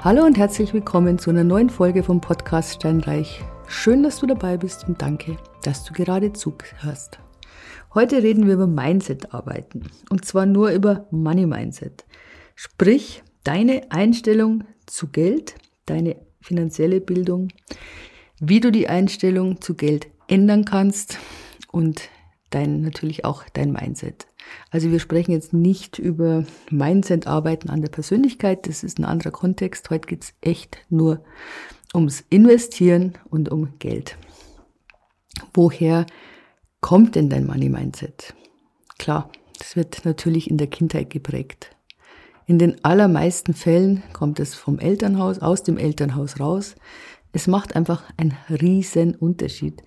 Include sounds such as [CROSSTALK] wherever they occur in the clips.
Hallo und herzlich willkommen zu einer neuen Folge vom Podcast Steinreich. Schön, dass du dabei bist und danke, dass du gerade zuhörst. Heute reden wir über Mindset-Arbeiten und zwar nur über Money Mindset. Sprich, deine Einstellung zu Geld, deine finanzielle Bildung, wie du die Einstellung zu Geld ändern kannst und dein, natürlich auch dein Mindset. Also wir sprechen jetzt nicht über Mindset-Arbeiten an der Persönlichkeit, das ist ein anderer Kontext. Heute geht es echt nur ums Investieren und um Geld. Woher kommt denn dein Money-Mindset? Klar, das wird natürlich in der Kindheit geprägt. In den allermeisten Fällen kommt es vom Elternhaus, aus dem Elternhaus raus. Es macht einfach einen riesen Unterschied,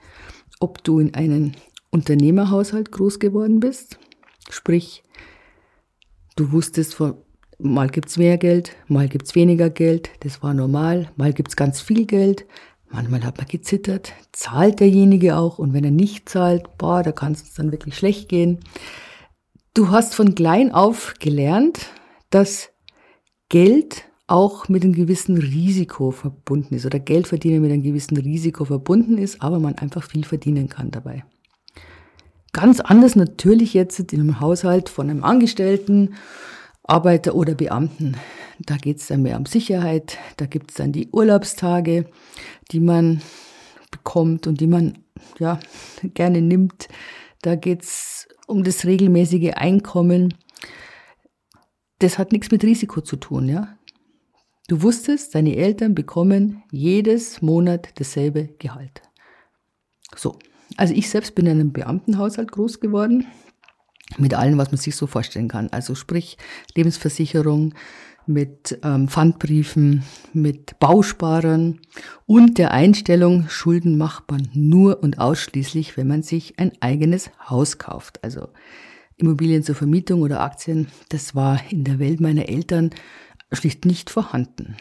ob du in einem Unternehmerhaushalt groß geworden bist. Sprich, du wusstest von, mal gibt's mehr Geld, mal gibt's weniger Geld, das war normal, mal gibt's ganz viel Geld, manchmal hat man gezittert, zahlt derjenige auch? Und wenn er nicht zahlt, boah, da kann es dann wirklich schlecht gehen. Du hast von klein auf gelernt, dass Geld auch mit einem gewissen Risiko verbunden ist. Oder Geld verdienen mit einem gewissen Risiko verbunden ist, aber man einfach viel verdienen kann dabei. Ganz anders natürlich jetzt in einem Haushalt von einem Angestellten, Arbeiter oder Beamten. Da geht es dann mehr um Sicherheit, da gibt es dann die Urlaubstage, die man bekommt und die man ja [LAUGHS] gerne nimmt. Da geht es um das regelmäßige Einkommen. Das hat nichts mit Risiko zu tun, ja. Du wusstest, deine Eltern bekommen jedes Monat dasselbe Gehalt. So, also ich selbst bin in einem Beamtenhaushalt groß geworden, mit allem, was man sich so vorstellen kann. Also sprich Lebensversicherung, mit ähm, Pfandbriefen, mit Bausparern und der Einstellung, Schulden macht man nur und ausschließlich, wenn man sich ein eigenes Haus kauft. Also Immobilien zur Vermietung oder Aktien, das war in der Welt meiner Eltern schlicht nicht vorhanden.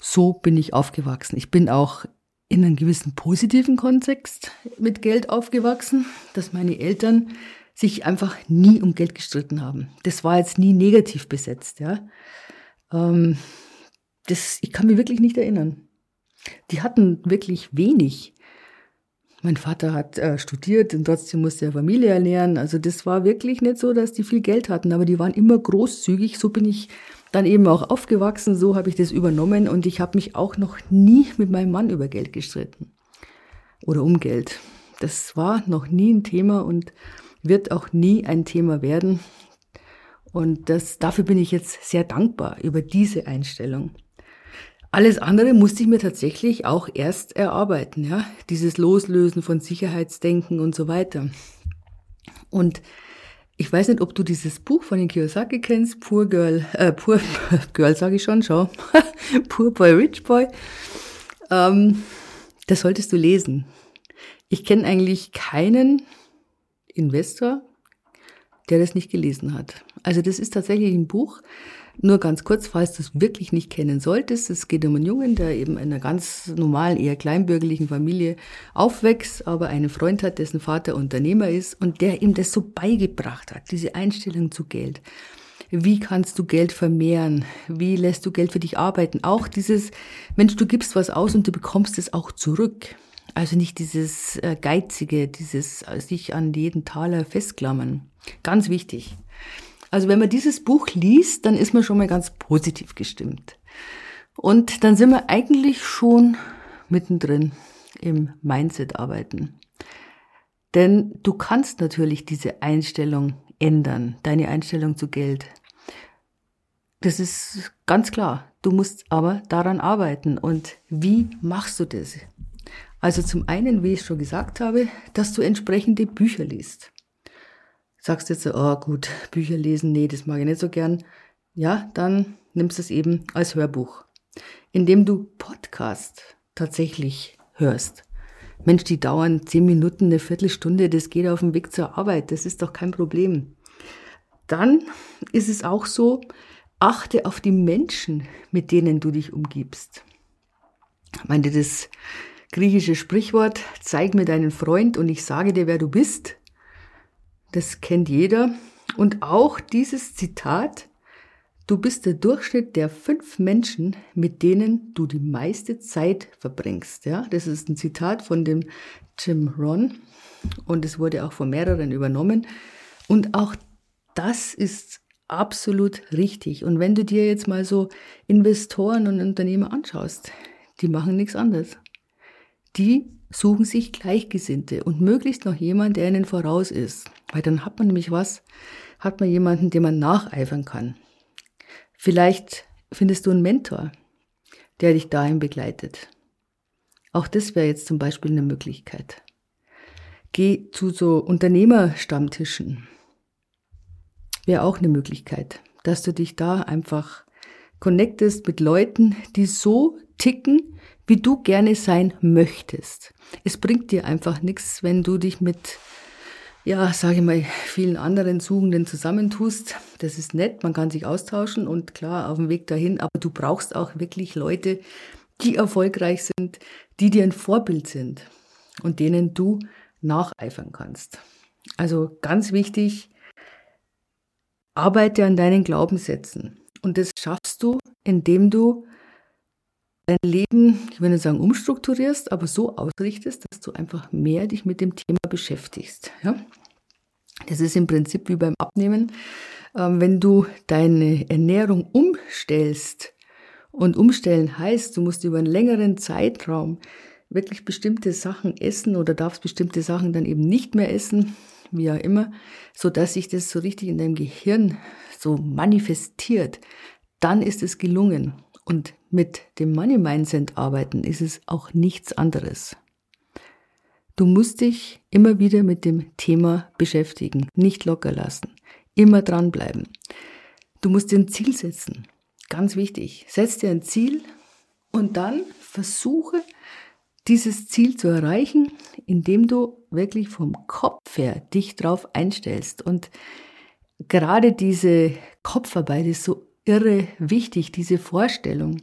So bin ich aufgewachsen. Ich bin auch in einem gewissen positiven Kontext mit Geld aufgewachsen, dass meine Eltern sich einfach nie um Geld gestritten haben. Das war jetzt nie negativ besetzt, ja. Ähm, das, ich kann mich wirklich nicht erinnern. Die hatten wirklich wenig. Mein Vater hat äh, studiert und trotzdem musste er Familie ernähren. Also das war wirklich nicht so, dass die viel Geld hatten, aber die waren immer großzügig. So bin ich dann eben auch aufgewachsen, so habe ich das übernommen und ich habe mich auch noch nie mit meinem Mann über Geld gestritten oder um Geld. Das war noch nie ein Thema und wird auch nie ein Thema werden. Und das, dafür bin ich jetzt sehr dankbar über diese Einstellung. Alles andere musste ich mir tatsächlich auch erst erarbeiten, ja. Dieses Loslösen von Sicherheitsdenken und so weiter. Und ich weiß nicht, ob du dieses Buch von den Kiyosaki kennst, Poor Girl, äh, Poor [LAUGHS] Girl sage ich schon, schau, [LAUGHS] Poor Boy, Rich Boy. Ähm, das solltest du lesen. Ich kenne eigentlich keinen Investor, der das nicht gelesen hat. Also das ist tatsächlich ein Buch, nur ganz kurz, falls du es wirklich nicht kennen solltest. Es geht um einen Jungen, der eben in einer ganz normalen, eher kleinbürgerlichen Familie aufwächst, aber einen Freund hat, dessen Vater Unternehmer ist und der ihm das so beigebracht hat, diese Einstellung zu Geld. Wie kannst du Geld vermehren? Wie lässt du Geld für dich arbeiten? Auch dieses, Mensch, du gibst was aus und du bekommst es auch zurück. Also nicht dieses äh, Geizige, dieses äh, sich an jeden Taler festklammern. Ganz wichtig. Also wenn man dieses Buch liest, dann ist man schon mal ganz positiv gestimmt. Und dann sind wir eigentlich schon mittendrin im Mindset-Arbeiten. Denn du kannst natürlich diese Einstellung ändern, deine Einstellung zu Geld. Das ist ganz klar. Du musst aber daran arbeiten. Und wie machst du das? Also zum einen, wie ich schon gesagt habe, dass du entsprechende Bücher liest sagst jetzt so, oh gut, [LAUGHS] Bücher lesen, nee, das mag ich nicht so gern, ja, dann nimmst du es eben als Hörbuch, indem du Podcast tatsächlich hörst. Mensch, die dauern zehn Minuten, eine Viertelstunde, das geht auf dem Weg zur Arbeit, das ist doch kein Problem. Dann ist es auch so, achte auf die Menschen, mit denen du dich umgibst. Ich meine, das griechische Sprichwort, zeig mir deinen Freund und ich sage dir, wer du bist, das kennt jeder. Und auch dieses Zitat, du bist der Durchschnitt der fünf Menschen, mit denen du die meiste Zeit verbringst. Ja, das ist ein Zitat von dem Jim Ron und es wurde auch von mehreren übernommen. Und auch das ist absolut richtig. Und wenn du dir jetzt mal so Investoren und Unternehmer anschaust, die machen nichts anderes. Die suchen sich Gleichgesinnte und möglichst noch jemand, der ihnen voraus ist. Weil dann hat man nämlich was, hat man jemanden, dem man nacheifern kann. Vielleicht findest du einen Mentor, der dich dahin begleitet. Auch das wäre jetzt zum Beispiel eine Möglichkeit. Geh zu so Unternehmerstammtischen. Wäre auch eine Möglichkeit, dass du dich da einfach connectest mit Leuten, die so ticken, wie du gerne sein möchtest. Es bringt dir einfach nichts, wenn du dich mit, ja, sage ich mal, vielen anderen Suchenden zusammentust. Das ist nett, man kann sich austauschen und klar auf dem Weg dahin, aber du brauchst auch wirklich Leute, die erfolgreich sind, die dir ein Vorbild sind und denen du nacheifern kannst. Also ganz wichtig, arbeite an deinen Glaubenssätzen. Und das schaffst du, indem du dein Leben, ich will nicht sagen umstrukturierst, aber so ausrichtest, dass du einfach mehr dich mit dem Thema beschäftigst. Ja? Das ist im Prinzip wie beim Abnehmen. Ähm, wenn du deine Ernährung umstellst, und umstellen heißt, du musst über einen längeren Zeitraum wirklich bestimmte Sachen essen oder darfst bestimmte Sachen dann eben nicht mehr essen, wie auch immer, so dass sich das so richtig in deinem Gehirn so manifestiert, dann ist es gelungen. Und mit dem Money Mindset arbeiten ist es auch nichts anderes. Du musst dich immer wieder mit dem Thema beschäftigen, nicht locker lassen, immer dranbleiben. Du musst dir ein Ziel setzen. Ganz wichtig. Setz dir ein Ziel und dann versuche, dieses Ziel zu erreichen, indem du wirklich vom Kopf her dich drauf einstellst. Und gerade diese Kopfarbeit ist so irre wichtig, diese Vorstellung.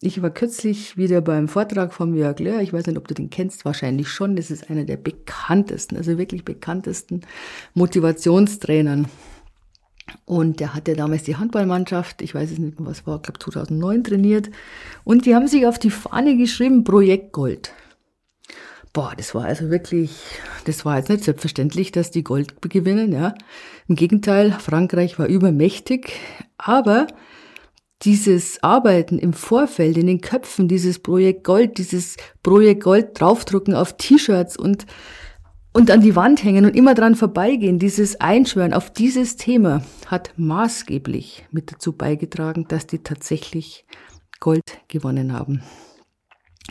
Ich war kürzlich wieder beim Vortrag von Jörg Löhr. Ich weiß nicht, ob du den kennst, wahrscheinlich schon. Das ist einer der bekanntesten, also wirklich bekanntesten Motivationstrainern. Und der hatte damals die Handballmannschaft, ich weiß es nicht mehr, was war, ich glaube 2009 trainiert. Und die haben sich auf die Fahne geschrieben, Projekt Gold. Boah, das war also wirklich, das war jetzt nicht selbstverständlich, dass die Gold gewinnen, ja. Im Gegenteil, Frankreich war übermächtig, aber dieses Arbeiten im Vorfeld, in den Köpfen, dieses Projekt Gold, dieses Projekt Gold draufdrucken auf T-Shirts und und an die Wand hängen und immer dran vorbeigehen, dieses Einschwören auf dieses Thema hat maßgeblich mit dazu beigetragen, dass die tatsächlich Gold gewonnen haben.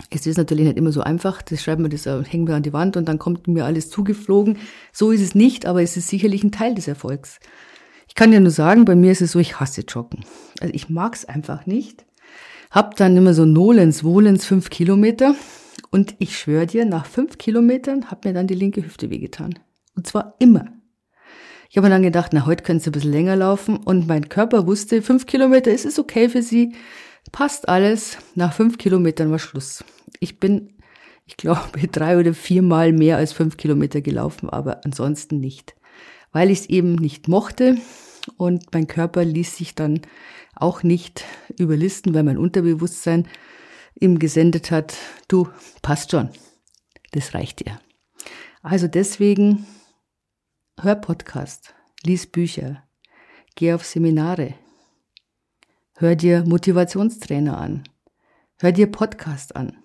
Es ist natürlich nicht immer so einfach, das schreiben wir, das hängen wir an die Wand und dann kommt mir alles zugeflogen. So ist es nicht, aber es ist sicherlich ein Teil des Erfolgs. Ich kann ja nur sagen, bei mir ist es so, ich hasse Joggen. Also ich mag es einfach nicht. Hab dann immer so Nolens, Wohlens fünf Kilometer und ich schwöre dir, nach fünf Kilometern hat mir dann die linke Hüfte wehgetan. Und zwar immer. Ich habe mir dann gedacht, na, heute könntest du ein bisschen länger laufen. Und mein Körper wusste, fünf Kilometer ist es okay für sie. Passt alles. Nach fünf Kilometern war Schluss. Ich bin, ich glaube, [LAUGHS] drei oder viermal mehr als fünf Kilometer gelaufen, aber ansonsten nicht. Weil ich es eben nicht mochte und mein Körper ließ sich dann auch nicht überlisten, weil mein Unterbewusstsein ihm gesendet hat, du passt schon, das reicht dir. Also deswegen hör Podcast, lies Bücher, geh auf Seminare, hör dir Motivationstrainer an, hör dir Podcast an.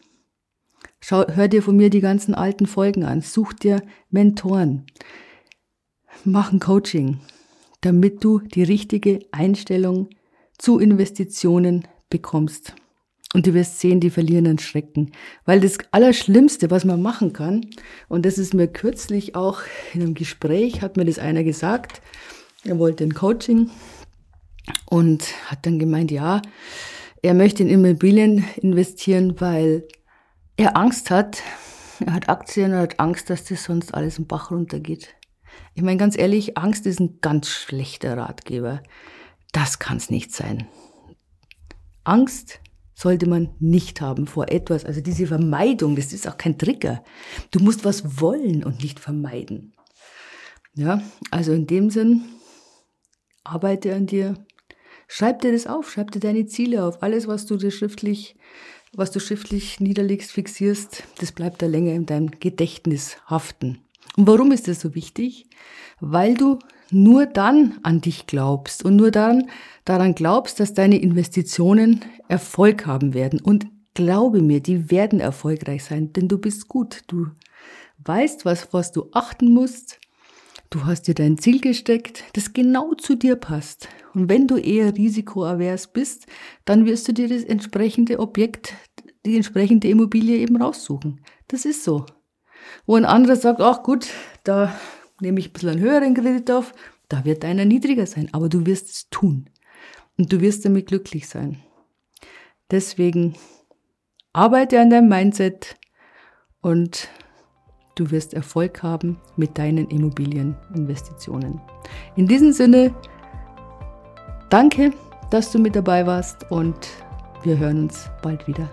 Schau, hör dir von mir die ganzen alten Folgen an, such dir Mentoren, mach ein Coaching, damit du die richtige Einstellung zu Investitionen bekommst. Und du wirst sehen, die verlieren an Schrecken. Weil das Allerschlimmste, was man machen kann, und das ist mir kürzlich auch in einem Gespräch, hat mir das einer gesagt, er wollte ein Coaching und hat dann gemeint, ja, er möchte in Immobilien investieren, weil er Angst hat, er hat Aktien und hat Angst, dass das sonst alles im Bach runtergeht. Ich meine ganz ehrlich, Angst ist ein ganz schlechter Ratgeber. Das kann es nicht sein. Angst sollte man nicht haben vor etwas. Also diese Vermeidung, das ist auch kein Trigger. Du musst was wollen und nicht vermeiden. Ja, also in dem Sinn, arbeite an dir, Schreib dir das auf, schreib dir deine Ziele auf. Alles, was du dir schriftlich, was du schriftlich niederlegst, fixierst, das bleibt da länger in deinem Gedächtnis haften. Und warum ist das so wichtig? Weil du nur dann an dich glaubst und nur dann daran glaubst, dass deine Investitionen Erfolg haben werden. Und glaube mir, die werden erfolgreich sein, denn du bist gut. Du weißt, was, was du achten musst. Du hast dir dein Ziel gesteckt, das genau zu dir passt. Und wenn du eher risikoavers bist, dann wirst du dir das entsprechende Objekt, die entsprechende Immobilie eben raussuchen. Das ist so. Wo ein anderer sagt, ach gut, da nehme ich ein bisschen einen höheren Kredit auf, da wird deiner niedriger sein, aber du wirst es tun. Und du wirst damit glücklich sein. Deswegen arbeite an deinem Mindset und du wirst Erfolg haben mit deinen Immobilieninvestitionen. In diesem Sinne, danke, dass du mit dabei warst und wir hören uns bald wieder.